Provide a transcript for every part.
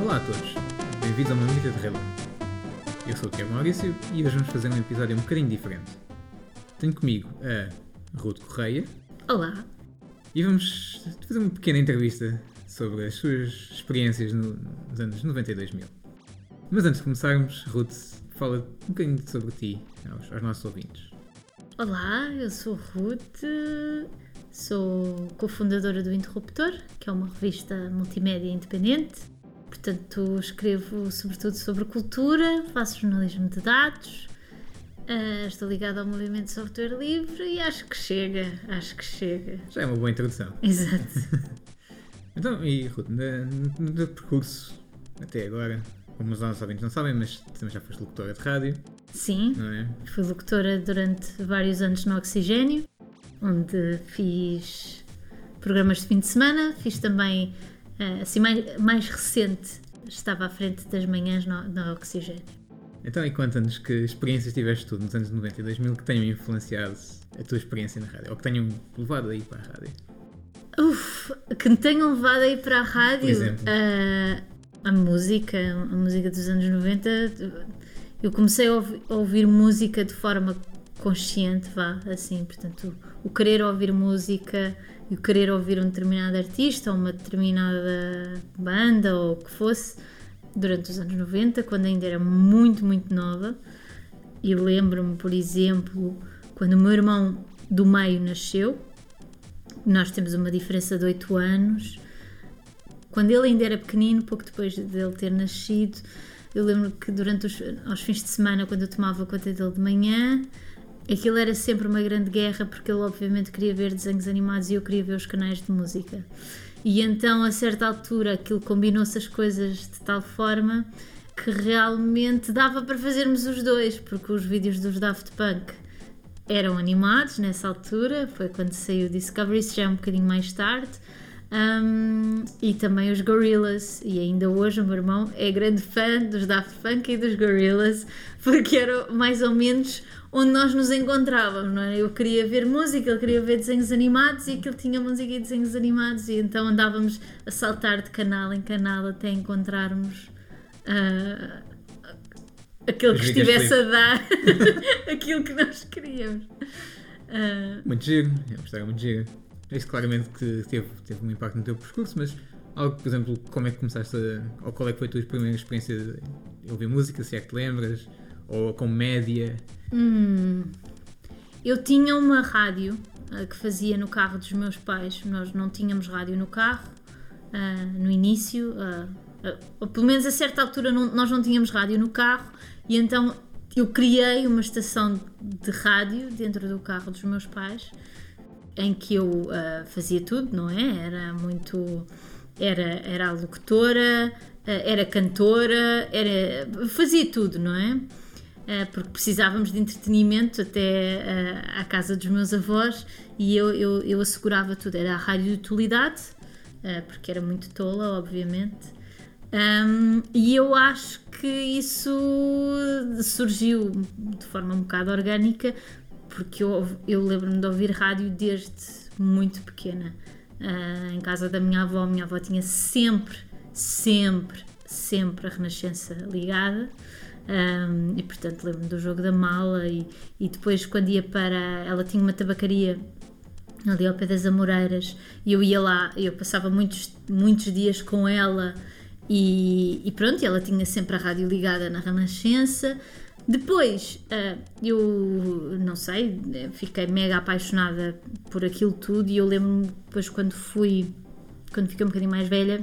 Olá a todos, bem-vindos a uma Mamita de Relã. Eu sou o Tiago Maurício e hoje vamos fazer um episódio um bocadinho diferente. Tenho comigo a Ruth Correia Olá. e vamos fazer uma pequena entrevista sobre as suas experiências no- nos anos 90 e 2000. Mas antes de começarmos, Ruth, fala um bocadinho sobre ti aos, aos nossos ouvintes. Olá, eu sou Ruth, sou cofundadora do Interruptor, que é uma revista multimédia independente. Portanto, escrevo sobretudo sobre cultura, faço jornalismo de dados, ah, estou ligada ao movimento de software livre e acho que chega, acho que chega. Já é uma boa introdução. Exato. Então, e Ruth, no teu percurso até agora, como os nossos ouvintes não sabem, mas também já foste locutora de rádio, Sim, é? fui locutora durante vários anos no Oxigênio, onde fiz programas de fim de semana, fiz também, ah, assim, mais, mais recente, estava à frente das manhãs no, no Oxigênio. Então, e conta-nos que experiências tiveste tu nos anos 90 e 2000 que tenham influenciado a tua experiência na rádio, ou que tenham levado aí para a rádio. Uf, que me tenham levado aí para a rádio. Por exemplo? ah, a música, a música dos anos 90. Eu comecei a ouvi- a ouvir, música de forma consciente, vá, assim, portanto, o querer ouvir música e o querer ouvir um determinado artista ou uma determinada banda ou o que fosse durante os anos 90, quando ainda era muito, muito nova. E lembro-me, por exemplo, quando o meu irmão do meio nasceu, nós temos uma diferença de 8 anos. Quando ele ainda era pequenino, pouco depois dele ter nascido, eu lembro que durante os aos fins de semana, quando eu tomava conta dele de manhã, aquilo era sempre uma grande guerra, porque ele obviamente queria ver desenhos animados e eu queria ver os canais de música. E então, a certa altura, aquilo combinou-se as coisas de tal forma que realmente dava para fazermos os dois, porque os vídeos dos Daft Punk eram animados nessa altura, foi quando saiu o Discovery, isso já é um bocadinho mais tarde. Um, e também os Gorillaz, e ainda hoje o meu irmão é grande fã dos Daft Punk e dos Gorillaz, porque era mais ou menos onde nós nos encontrávamos, não é? Eu queria ver música, ele queria ver desenhos animados e aquilo tinha música e desenhos animados, e então andávamos a saltar de canal em canal até encontrarmos ah, aquele que estivesse a dar aquilo que nós queríamos. Ah, Muito giro, é uma história muito gira. Isso claramente que teve, teve um impacto no teu percurso, mas algo, por exemplo, como é que começaste a, ou qual é que foi a tua primeira experiência de ouvir música, se é que te lembras, ou com média, Eu tinha uma rádio ah, que fazia no carro dos meus pais. Nós não tínhamos rádio no carro ah, no início, ah, ou pelo menos a certa altura não- nós não tínhamos rádio no carro, e então eu criei uma estação de rádio dentro do carro dos meus pais em que eu ah, fazia tudo, não é? Era muito. Era, era locutora, ah, era cantora, era, fazia tudo, não é? Ah, porque precisávamos de entretenimento até à casa dos meus avós e eu, eu, eu assegurava tudo. Era a rádio de utilidade, porque era muito tola, obviamente. Um, e eu acho que isso surgiu de forma um bocado orgânica, porque eu, eu lembro-me de ouvir rádio desde muito pequena. Ah, em casa da minha avó, minha avó tinha sempre, sempre, sempre a Renascença ligada. Um, e portanto lembro-me do jogo da mala e, e depois quando ia para ela tinha uma tabacaria ali ao pé das Amoreiras e eu ia lá, eu passava muitos, muitos dias com ela e, e pronto, ela tinha sempre a rádio ligada na Renascença. Depois, ah, eu não sei, fiquei mega apaixonada por aquilo tudo e eu lembro-me depois quando fui, quando fiquei um bocadinho mais velha,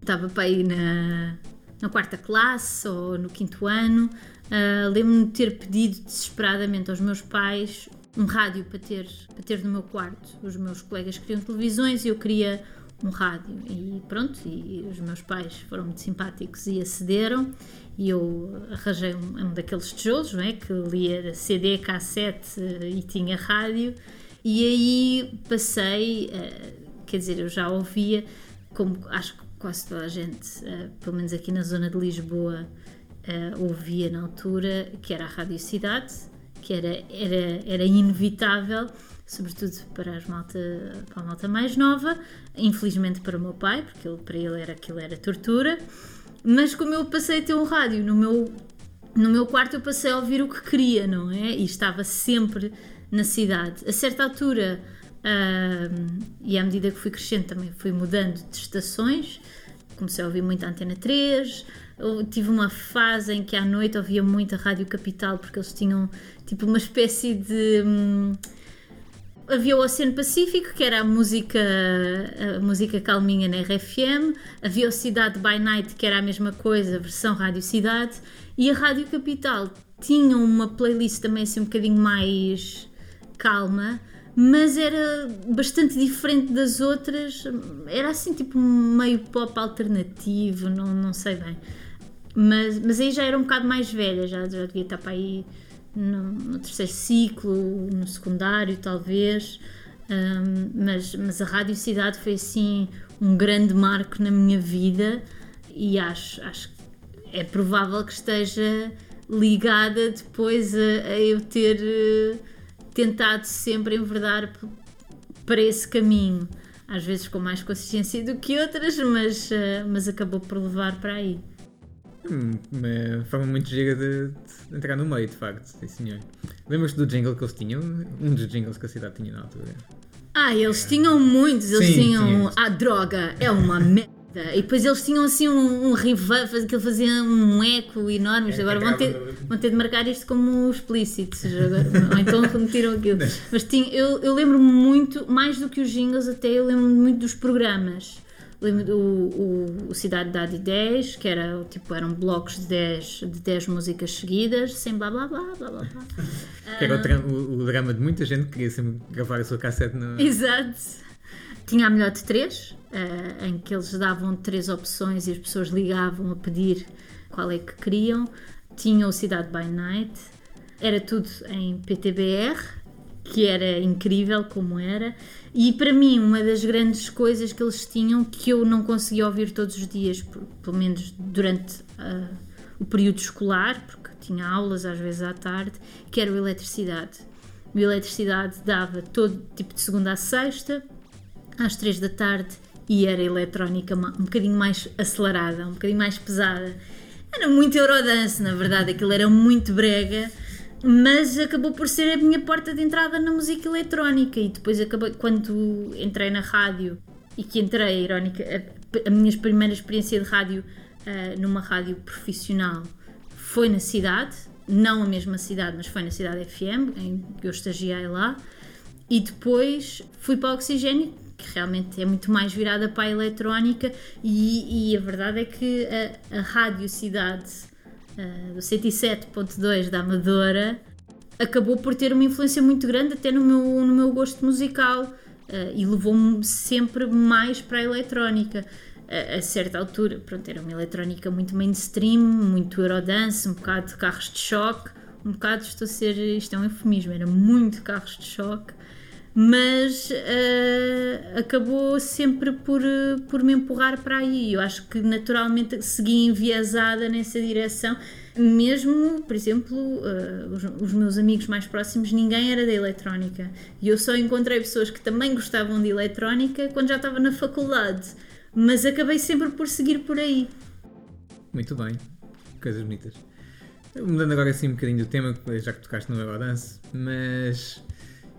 estava para ir na, na quarta classe ou no quinto ano. ah, Lembro-me de ter pedido desesperadamente aos meus pais um rádio para ter, para ter no meu quarto. Os meus colegas queriam televisões e eu queria um rádio. E pronto, e os meus pais foram muito simpáticos e acederam. E eu arranjei um, um daqueles tijolos, não é? Que lia CD, cassete eh, e tinha rádio. E aí passei, eh, quer dizer, eu já ouvia, como acho que quase toda a gente, eh, pelo menos aqui na zona de Lisboa, eh, ouvia na altura, que era a Rádio Cidade, que era, era, era inevitável sobretudo para, as malta, para a malta mais nova, infelizmente para o meu pai, porque ele, para ele era aquilo era tortura. Mas como eu passei a ter um rádio no meu, no meu quarto, eu passei a ouvir o que queria, não é? E estava sempre na cidade. A certa altura, uh, e à medida que fui crescendo, também fui mudando de estações. Comecei a ouvir muito a Antena 3. Eu tive uma fase em que à noite ouvia muito a Rádio Capital, porque eles tinham tipo uma espécie de. Hum, havia o Oceano Pacífico, que era a música, a música calminha na RFM, havia o Cidade by Night, que era a mesma coisa, versão Rádio Cidade, e a Rádio Capital tinha uma playlist também assim um bocadinho mais calma, mas era bastante diferente das outras, era assim tipo meio pop alternativo, não, não sei bem. Mas, mas aí já era um bocado mais velha, já, já devia estar para aí no, no terceiro ciclo, no secundário talvez, um, mas, mas a Rádio Cidade foi assim um grande marco na minha vida e acho, acho que é provável que esteja ligada depois a, a eu ter uh, tentado sempre enverdar para esse caminho. Às vezes com mais consciência do que outras, mas, uh, mas acabou por levar para aí. Hum, uma forma muito gira de, de, entrar no meio, de facto, sim senhor. Lembras-te do jingle que eles tinham? Um dos jingles que a cidade tinha na altura. Ah, eles é. tinham muitos, eles sim, tinham a droga é uma merda. E depois eles tinham assim um, um reverb, que ele fazia um eco enorme. É, agora vão ter, vão ter de marcar isto como explícitos. Agora, ou então retiram aquilo. Mas tinha, eu, eu lembro muito, mais do que os jingles, até eu lembro muito dos programas. Lembro o, o Cidade Dade 10, que era, tipo, eram blocos de 10, de 10 músicas seguidas, sem blá blá blá blá blá. que era o, o, o, drama de muita gente que queria sempre gravar a sua cassete no. Exato. Tinha a melhor de 3, uh, eh, em que eles davam três opções e as pessoas ligavam a pedir qual é que queriam. Tinha o Cidade by Night, era tudo em PTBR, que era incrível como era. E para mim, uma das grandes coisas que eles tinham que eu não conseguia ouvir todos os dias, pelo menos durante uh, o período escolar, porque tinha aulas às vezes à tarde, que era o eletricidade. O eletricidade dava todo tipo de segunda a sexta, às três da tarde, e era eletrónica um bocadinho mais acelerada, um bocadinho mais pesada. Era muito Eurodance, na verdade, aquilo era muito brega mas acabou por ser a minha porta de entrada na música eletrónica. E depois acabei, quando entrei na rádio e que entrei, irónica, a, a minha primeira experiência de rádio uh, numa rádio profissional foi na cidade, não a mesma cidade, mas foi na cidade FM, em que eu estagiei lá, e depois fui para o Oxigênio, que realmente é muito mais virada para a eletrónica, e, e a verdade é que a, a rádio cidade uh, do 107.2 da Amadora, acabou por ter uma influência muito grande até no meu, no meu gosto musical uh, e levou-me sempre mais para a eletrónica. Uh, a certa altura, pronto, era uma eletrónica muito mainstream, muito Eurodance, um bocado de carros de choque, um bocado, estou a ser, isto é um eufemismo, era muito carros de choque mas uh, acabou sempre por, por me empurrar para aí. Eu acho que naturalmente segui enviesada nessa direção. Mesmo, por exemplo, uh, os, os, meus amigos mais próximos, ninguém era da eletrónica. E eu só encontrei pessoas que também gostavam de eletrónica quando já estava na faculdade. Mas acabei sempre por seguir por aí. Muito bem. Coisas bonitas. Mudando agora assim um bocadinho do tema, já que tocaste no Eurodance, mas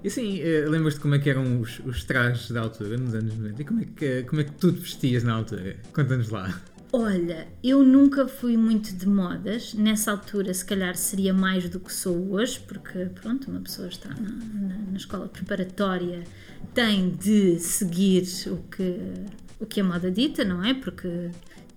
e assim, eh, lembras-te como é que eram os, os trajes da altura, nos anos 90? E como é que, como é que tu te vestias na altura? Conta-nos lá. Olha, eu nunca fui muito de modas. Nessa altura, se calhar, seria mais do que sou hoje, porque, pronto, uma pessoa está na, na, na escola preparatória, tem de seguir o que, o que a moda dita, não é? Porque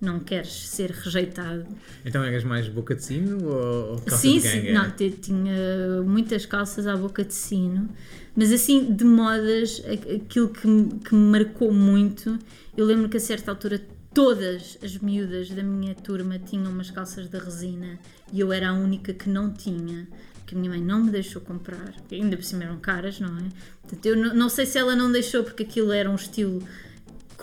não queres ser rejeitado. Então eras mais boca de sino ou, calça sim, de ganga? Sim, não, tinha muitas calças à boca de sino, mas assim, de modas, aquilo que, que me marcou muito, eu lembro que a certa altura todas as miúdas da minha turma tinham umas calças de resina e eu era a única que não tinha que a minha mãe não me deixou comprar, ainda por cima eram caras, não é? Portanto, eu não, não sei se ela não deixou porque aquilo era um estilo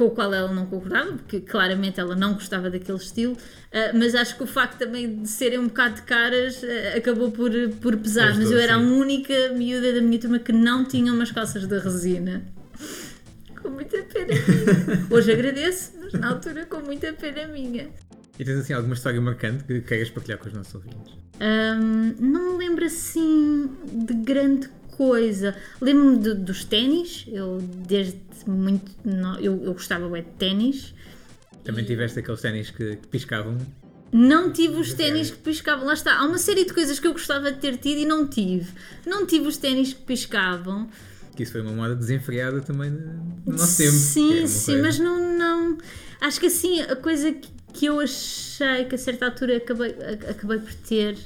com o qual ela não concordava, porque claramente ela não gostava daquele estilo, uh, mas acho que o facto também de serem um bocado de caras uh, acabou por, por pesar. Ajudou, mas eu era sim. a única miúda da minha turma que não tinha umas calças de resina. Com muita pena minha. Hoje agradeço, mas na altura com muita pena minha. E tens assim alguma história marcante que queiras partilhar com os nossos ouvintes? Ahm, não me lembro assim de grande coisa. Lembro-me de- dos ténis. Eu desde muito. no- eu, eu gostava bué de ténis. Também tiveste aqueles ténis que, que piscavam. Não tive os ténis que piscavam. Lá está. Há uma série de coisas que eu gostava de ter tido e não tive. Não tive os ténis que piscavam. Que isso foi uma moda desenfreada também no nosso tempo. Sim, uma sim, coisa- mas não, não. Acho que assim, a coisa que, que eu achei que a certa altura acabei, acabei por ter.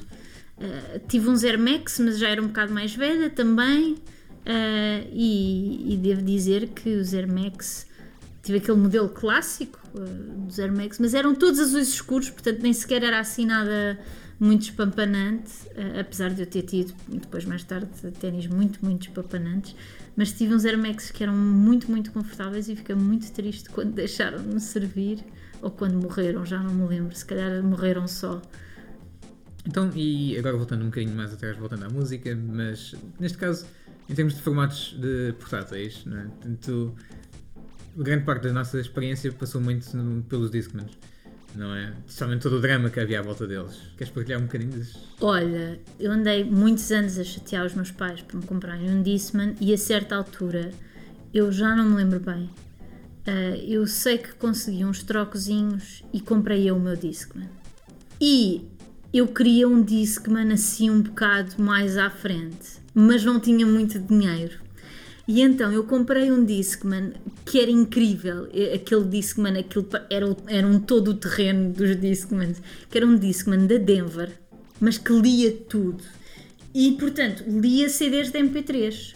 Eh, tive uns Air Max, mas já era um bocado mais velha também. eh, e, e devo dizer que os Air Max. Tive aquele modelo clássico eh, dos Air Max, mas eram todos azuis escuros, portanto nem sequer era assim nada muito espampanante, apesar de eu ter tido depois mais tarde ténis muito, muito espampanantes, mas tive uns Air Max que eram muito, muito confortáveis e fiquei muito triste quando deixaram de me servir ou quando morreram, já não me lembro, se calhar morreram só. Então, e agora voltando um bocadinho mais atrás, voltando à música, mas neste caso, em termos de formatos de portáteis, é? Portanto, grande parte da nossa experiência passou muito no- pelos Discmans, não é? Especialmente todo o drama que havia à volta deles. Queres partilhar um bocadinho desses? Olha, eu andei muitos anos a chatear os meus pais para me comprarem um Discman e a certa altura, eu já não me lembro bem, ah, eu sei que consegui uns trocozinhos e comprei eu o meu Discman. E eu queria um Discman assim um bocado mais à frente, mas não tinha muito dinheiro. E então eu comprei um Discman que era incrível. Aquele Discman, aquilo pa- era, era um todo o terreno dos Discmans, que era um Discman da Denver, mas que lia tudo. E portanto, lia CDs de MP3.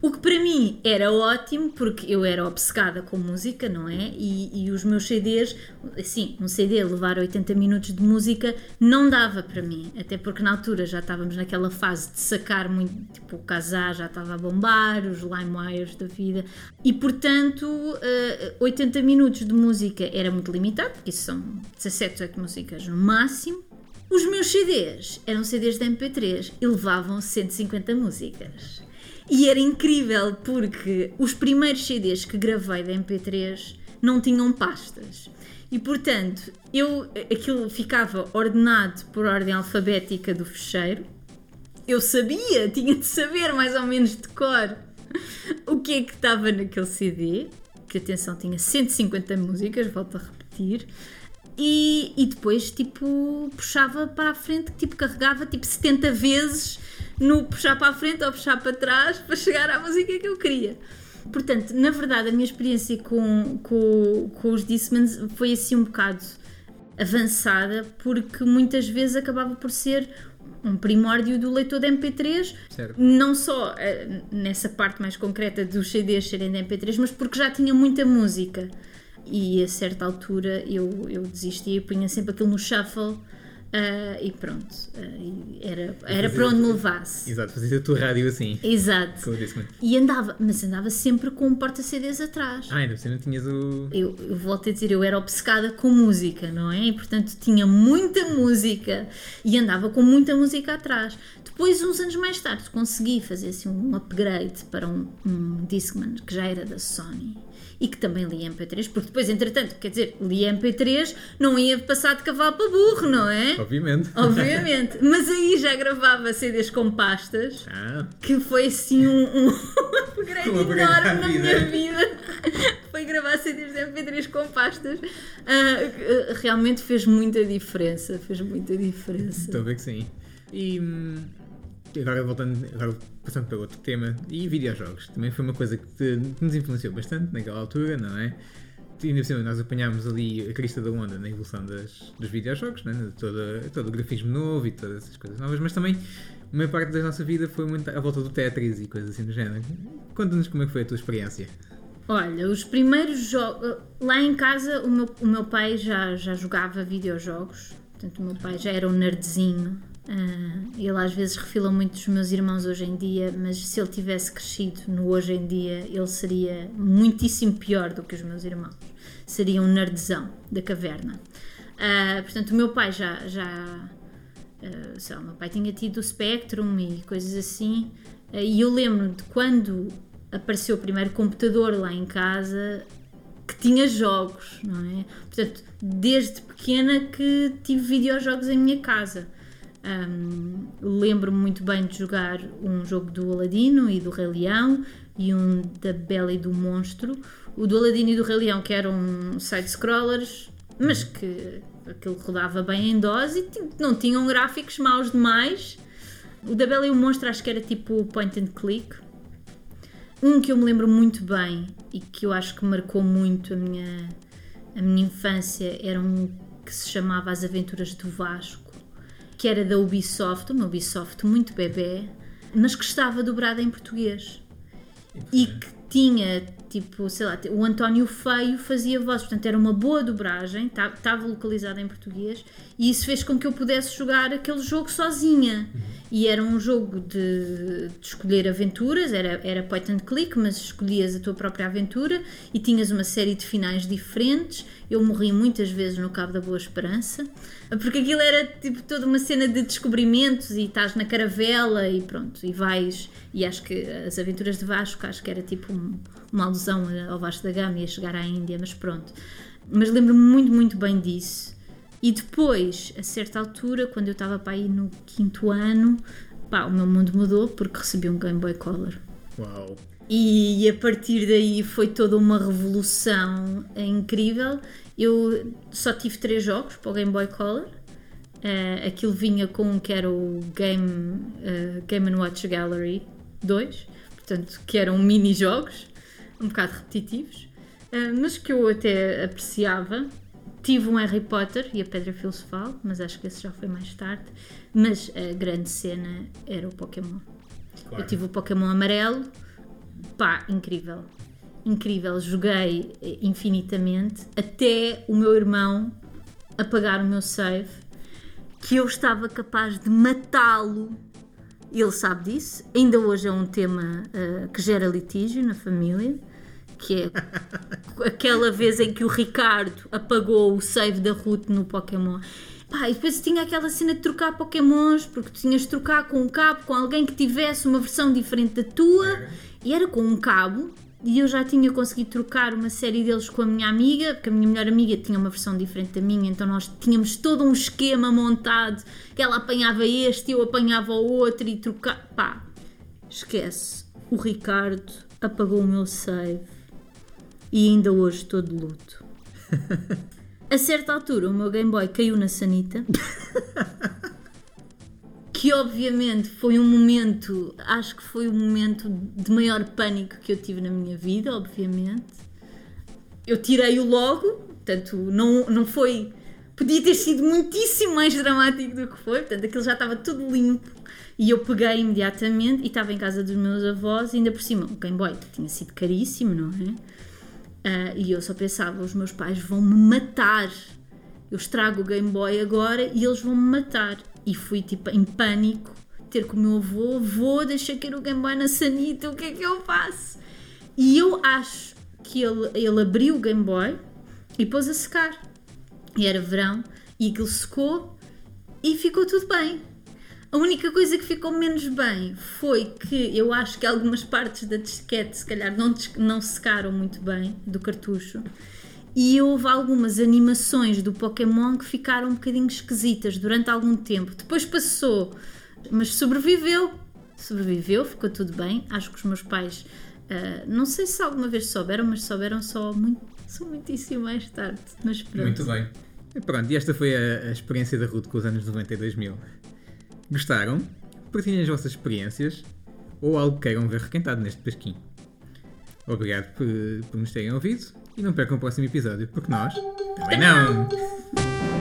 O que para mim era ótimo, porque eu era obcecada com música, não é? E, e os meus CDs, assim, um CD levar 80 minutos de música não dava para mim, até porque na altura já estávamos naquela fase de sacar muito, tipo, o casar já estava a bombar, os LimeWires da vida, e portanto, eh, 80 minutos de música era muito limitado, porque isso são 17, 18 músicas no máximo. Os meus CDs eram CDs de MP3 e levavam 150 músicas. E era incrível porque os primeiros CDs que gravei da MP3 não tinham pastas. E portanto, eu aquilo ficava ordenado por ordem alfabética do fecheiro. Eu sabia, tinha de saber mais ou menos de cor o que é que estava naquele CD. Que atenção, tinha 150 músicas, volto a repetir. E, e depois, tipo, puxava para a frente, tipo, carregava tipo 70 vezes no puxar para a frente ou puxar para trás para chegar à música que eu queria. Portanto, na verdade, a minha experiência com, com, com os Discmans foi assim um bocado avançada, porque muitas vezes acabava por ser um primórdio do leitor de MP3, Certo. não só eh, nessa parte mais concreta dos CDs serem de MP3, mas porque já tinha muita música. E a certa altura eu, eu desisti e punha sempre aquilo no shuffle ah, e pronto. E era era para onde me levasse. Exato, fazia a tua rádio assim, Exato. com o Discman. E andava, mas andava sempre com um porta-CDs atrás. Ah, ainda por cima tinhas o. Eu, eu volto a dizer, eu era obcecada com música, não é? E portanto tinha muita música e andava com muita música atrás. Depois, uns anos mais tarde, consegui fazer assim, um upgrade para um, um Discman que já era da Sony e que também lia MP3, porque depois, entretanto, quer dizer, lia MP3, não ia passar de cavalo para burro, não é? Obviamente. Obviamente. Mas aí já gravava CDs com pastas Ah, que foi assim um, um upgrade Um enorme na minha vida. Foi gravar CDs de MP3 com pastas. Ah, realmente fez muita diferença. Fez muita diferença. ver que sim. E hum, agora voltando, agora passando para outro tema, e videojogos. Também foi uma coisa que, te- que nos influenciou bastante naquela altura, não é? E ainda cima, nós apanhámos ali a crista da onda na evolução das, dos videojogos, né? De toda, todo o grafismo novo e todas essas coisas novas, mas também a maior parte da nossa vida foi muito à volta do Tetris e coisas assim do género. Conta-nos como é que foi a tua experiência. Olha, os primeiros jogos. Lá em casa, o meu, o meu pai já, já jogava videojogos. Portanto, o meu pai já era um nerdzinho Uh, ele às vezes refila muito dos meus irmãos hoje em dia, mas se ele tivesse crescido no hoje em dia, ele seria muitíssimo pior do que os meus irmãos. Seria um nerdzão da caverna. Uh, portanto, o meu pai já. já uh, sei lá, o meu pai tinha tido o Spectrum e coisas assim, e eu lembro de quando apareceu o primeiro computador lá em casa que tinha jogos, não é? Portanto, desde pequena que tive videojogos em minha casa. Um, Lembro-me muito bem de jogar um jogo do Aladino e do Rei Leão e um da Bela e do Monstro. O do Aladino e do Rei Leão, que eram side-scrollers, mas que aquilo rodava bem em dose e não tinham gráficos maus demais. O da Bela e o Monstro acho que era tipo point and click. Um que eu me lembro muito bem e que eu acho que marcou muito a minha, a minha infância era um que se chamava As Aventuras do Vasco que era da Ubisoft, uma Ubisoft muito bebê, mas que estava dobrada em português. E que tinha, tipo, sei lá, o António Feio fazia voz, portanto era uma boa dobragem, estava localizada em português, e isso fez com que eu pudesse jogar aquele jogo sozinha. E era um jogo de, de, escolher aventuras, era, era point and click, mas escolhias a tua própria aventura e tinhas uma série de finais diferentes. Eu morri muitas vezes no Cabo da Boa Esperança, porque aquilo era tipo toda uma cena de descobrimentos e estás na caravela e pronto, e vais. E acho que as aventuras de Vasco, acho que era tipo um, uma alusão ao Vasco da Gama e a chegar à Índia, mas pronto. Mas lembro-me muito, muito bem disso. E depois, a certa altura, quando eu estava para aí no quinto ano, pá, o meu mundo mudou porque recebi um Game Boy Color. Uau! E a partir daí foi toda uma revolução incrível. Eu só tive três jogos para o Game Boy Color. Uh, aquilo vinha com um que era o Game, uh, Game Watch Gallery 2, portanto, que eram mini-jogos, um bocado repetitivos, uh, mas que eu até apreciava. Tive um Harry Potter e a Pedra Filosofal, mas acho que esse já foi mais tarde. Mas a grande cena era o Pokémon. Claro. Eu tive o Pokémon amarelo, pá, incrível. Incrível, joguei infinitamente até o meu irmão apagar o meu save, que eu estava capaz de matá-lo. Ele sabe disso. Ainda hoje é um tema uh, que gera litígio na família que é aquela vez em que o Ricardo apagou o save da Ruth no Pokémon. Pá, e depois tinha aquela cena de trocar Pokémons, porque tu tinhas de trocar com um cabo com alguém que tivesse uma versão diferente da tua, e era com um cabo, e eu já tinha conseguido trocar uma série deles com a minha amiga, porque a minha melhor amiga tinha uma versão diferente da minha, então nós tínhamos todo um esquema montado, que ela apanhava este, eu apanhava o outro e trocava. Pá, esquece. O Ricardo apagou o meu save e ainda hoje estou de luto. A certa altura, o meu Game Boy caiu na sanita. que obviamente foi um momento, acho que foi o momento de maior pânico que eu tive na minha vida, obviamente. Eu tirei-o logo, portanto, não, não foi. Podia ter sido muitíssimo mais dramático do que foi, portanto, aquilo já estava tudo limpo. E eu peguei imediatamente e estava em casa dos meus avós, e ainda por cima, o Game Boy tinha sido caríssimo, não é? Uh, e eu só pensava, os meus pais vão me matar. Eu estrago o Game Boy agora e eles vão me matar. E fui tipo em pânico ter com o meu avô, vou deixar cair o Game Boy na sanita, o que é que eu faço? E eu acho que ele, ele abriu o Game Boy e pôs a secar. E era verão, e aquilo secou e ficou tudo bem. A única coisa que ficou menos bem foi que eu acho que algumas partes da disquete, se calhar, não, não secaram muito bem do cartucho. E houve algumas animações do Pokémon que ficaram um bocadinho esquisitas durante algum tempo. Depois passou, mas sobreviveu. Sobreviveu, ficou tudo bem. Acho que os meus pais, uh, não sei se alguma vez souberam, mas souberam só muito, só muitíssimo mais tarde. Mas pronto. Muito bem. Pronto, e esta foi a, a experiência da Ruth com os anos 90 e 2000. Gostaram? Partilhem as vossas experiências ou algo que queiram ver requentado neste pesquinho. Obrigado por, por nos terem ouvido e não percam o próximo episódio, porque nós também não!